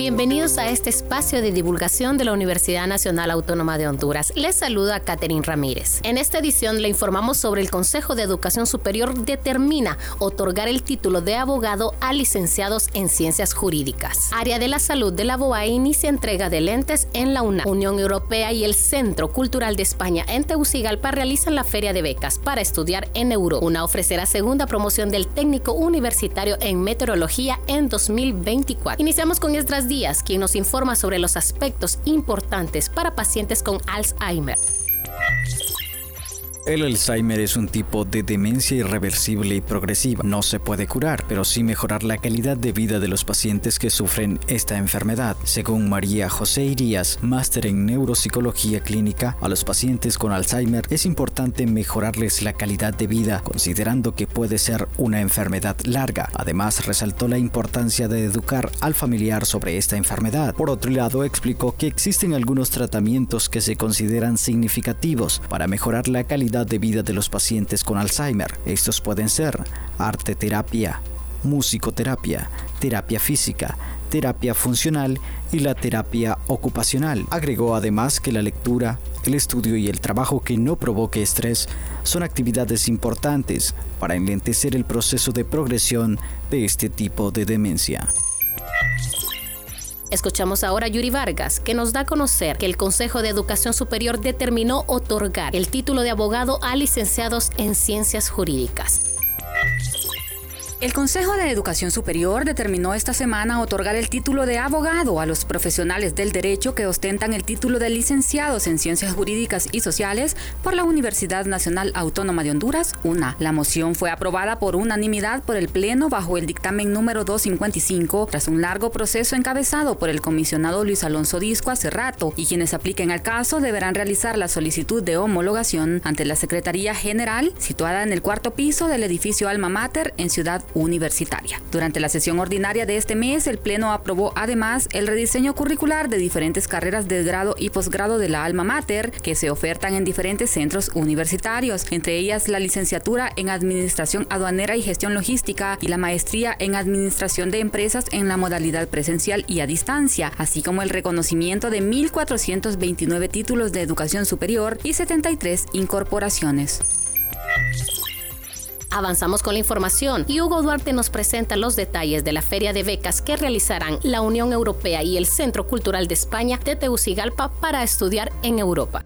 Bienvenidos a este espacio de divulgación de la Universidad Nacional Autónoma de Honduras. Les saluda Catherine Ramírez. En esta edición le informamos sobre el Consejo de Educación Superior determina otorgar el título de abogado a licenciados en ciencias jurídicas. Área de la Salud de la BOA inicia entrega de lentes en la UNA. Unión Europea y el Centro Cultural de España en Tegucigalpa realizan la feria de becas para estudiar en Europa. UNA ofrecerá segunda promoción del técnico universitario en meteorología en 2024. Iniciamos con estas Díaz, quien nos informa sobre los aspectos importantes para pacientes con Alzheimer. El Alzheimer es un tipo de demencia irreversible y progresiva. No se puede curar, pero sí mejorar la calidad de vida de los pacientes que sufren esta enfermedad. Según María José Irías, máster en neuropsicología clínica, a los pacientes con Alzheimer es importante mejorarles la calidad de vida, considerando que puede ser una enfermedad larga. Además, resaltó la importancia de educar al familiar sobre esta enfermedad. Por otro lado, explicó que existen algunos tratamientos que se consideran significativos para mejorar la calidad de vida de los pacientes con Alzheimer. Estos pueden ser arte terapia, musicoterapia, terapia física, terapia funcional y la terapia ocupacional. Agregó además que la lectura, el estudio y el trabajo que no provoque estrés son actividades importantes para enlentecer el proceso de progresión de este tipo de demencia. Escuchamos ahora a Yuri Vargas, que nos da a conocer que el Consejo de Educación Superior determinó otorgar el título de abogado a licenciados en ciencias jurídicas. El Consejo de Educación Superior determinó esta semana otorgar el título de abogado a los profesionales del derecho que ostentan el título de licenciados en Ciencias Jurídicas y Sociales por la Universidad Nacional Autónoma de Honduras, UNA. La moción fue aprobada por unanimidad por el Pleno bajo el dictamen número 255 tras un largo proceso encabezado por el comisionado Luis Alonso Disco hace rato y quienes apliquen al caso deberán realizar la solicitud de homologación ante la Secretaría General situada en el cuarto piso del edificio Alma Mater en Ciudad universitaria. Durante la sesión ordinaria de este mes, el Pleno aprobó además el rediseño curricular de diferentes carreras de grado y posgrado de la Alma Mater que se ofertan en diferentes centros universitarios, entre ellas la licenciatura en Administración Aduanera y Gestión Logística y la maestría en Administración de Empresas en la modalidad presencial y a distancia, así como el reconocimiento de 1.429 títulos de educación superior y 73 incorporaciones. Avanzamos con la información y Hugo Duarte nos presenta los detalles de la feria de becas que realizarán la Unión Europea y el Centro Cultural de España de Tegucigalpa para estudiar en Europa.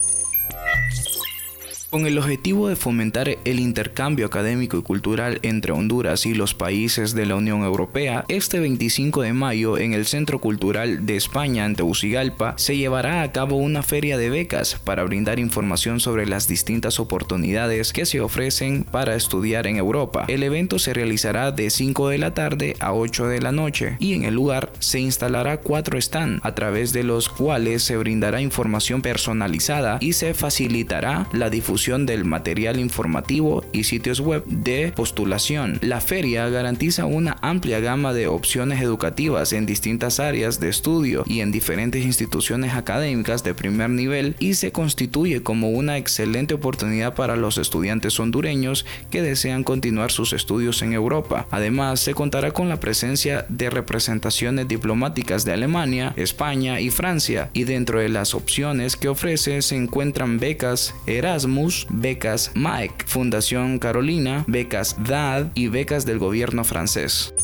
Con el objetivo de fomentar el intercambio académico y cultural entre Honduras y los países de la Unión Europea, este 25 de mayo en el Centro Cultural de España en Tegucigalpa se llevará a cabo una feria de becas para brindar información sobre las distintas oportunidades que se ofrecen para estudiar en Europa. El evento se realizará de 5 de la tarde a 8 de la noche y en el lugar se instalará cuatro stands a través de los cuales se brindará información personalizada y se facilitará la difusión del material informativo y sitios web de postulación. La feria garantiza una amplia gama de opciones educativas en distintas áreas de estudio y en diferentes instituciones académicas de primer nivel y se constituye como una excelente oportunidad para los estudiantes hondureños que desean continuar sus estudios en Europa. Además, se contará con la presencia de representaciones diplomáticas de Alemania, España y Francia y dentro de las opciones que ofrece se encuentran becas Erasmus, becas Mike, Fundación Carolina, becas DAD y becas del gobierno francés.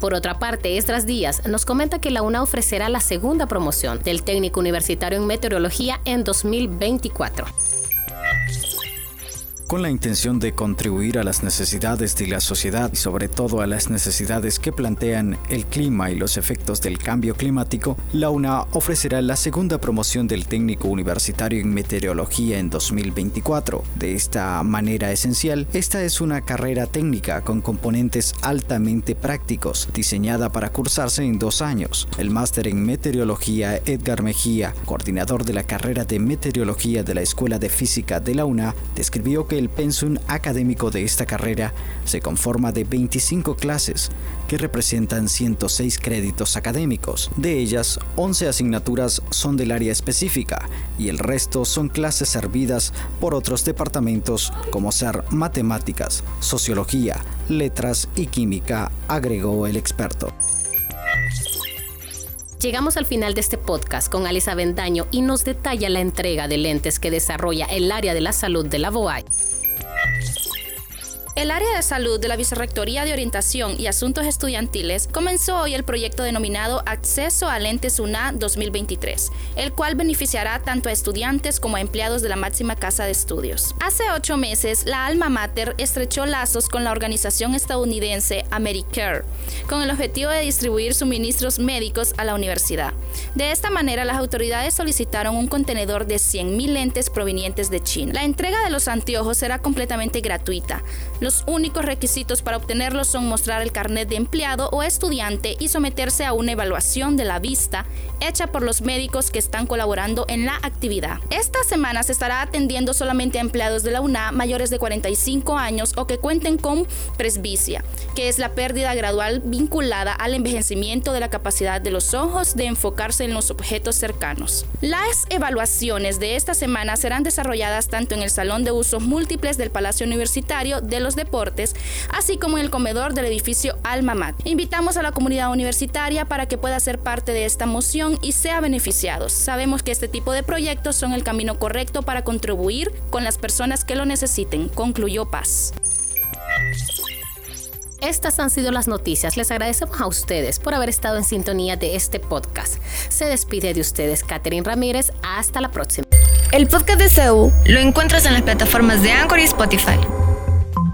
Por otra parte, Estras Díaz nos comenta que la UNA ofrecerá la segunda promoción del técnico universitario en meteorología en 2024 con la intención de contribuir a las necesidades de la sociedad y sobre todo a las necesidades que plantean el clima y los efectos del cambio climático, la UNA ofrecerá la segunda promoción del técnico universitario en meteorología en 2024. De esta manera esencial, esta es una carrera técnica con componentes altamente prácticos, diseñada para cursarse en dos años. El máster en meteorología Edgar Mejía, coordinador de la carrera de meteorología de la Escuela de Física de la UNA, describió que el pensum académico de esta carrera se conforma de 25 clases, que representan 106 créditos académicos. De ellas, 11 asignaturas son del área específica y el resto son clases servidas por otros departamentos como ser matemáticas, sociología, letras y química, agregó el experto. Llegamos al final de este podcast con Alisa Bendaño y nos detalla la entrega de lentes que desarrolla el área de la salud de la BOAI. El área de salud de la Vicerrectoría de Orientación y Asuntos Estudiantiles comenzó hoy el proyecto denominado Acceso a Lentes UNA 2023, el cual beneficiará tanto a estudiantes como a empleados de la máxima casa de estudios. Hace ocho meses, la Alma Mater estrechó lazos con la organización estadounidense Americare, con el objetivo de distribuir suministros médicos a la universidad. De esta manera, las autoridades solicitaron un contenedor de 100.000 lentes provenientes de China. La entrega de los anteojos será completamente gratuita. Únicos requisitos para obtenerlos son mostrar el carnet de empleado o estudiante y someterse a una evaluación de la vista hecha por los médicos que están colaborando en la actividad. Esta semana se estará atendiendo solamente a empleados de la UNA mayores de 45 años o que cuenten con presbicia, que es la pérdida gradual vinculada al envejecimiento de la capacidad de los ojos de enfocarse en los objetos cercanos. Las evaluaciones de esta semana serán desarrolladas tanto en el Salón de Usos Múltiples del Palacio Universitario de los deportes, así como en el comedor del edificio Alma Mat. Invitamos a la comunidad universitaria para que pueda ser parte de esta moción y sea beneficiado. Sabemos que este tipo de proyectos son el camino correcto para contribuir con las personas que lo necesiten, concluyó Paz. Estas han sido las noticias. Les agradecemos a ustedes por haber estado en sintonía de este podcast. Se despide de ustedes Catherine Ramírez. Hasta la próxima. El podcast de CEU lo encuentras en las plataformas de Anchor y Spotify.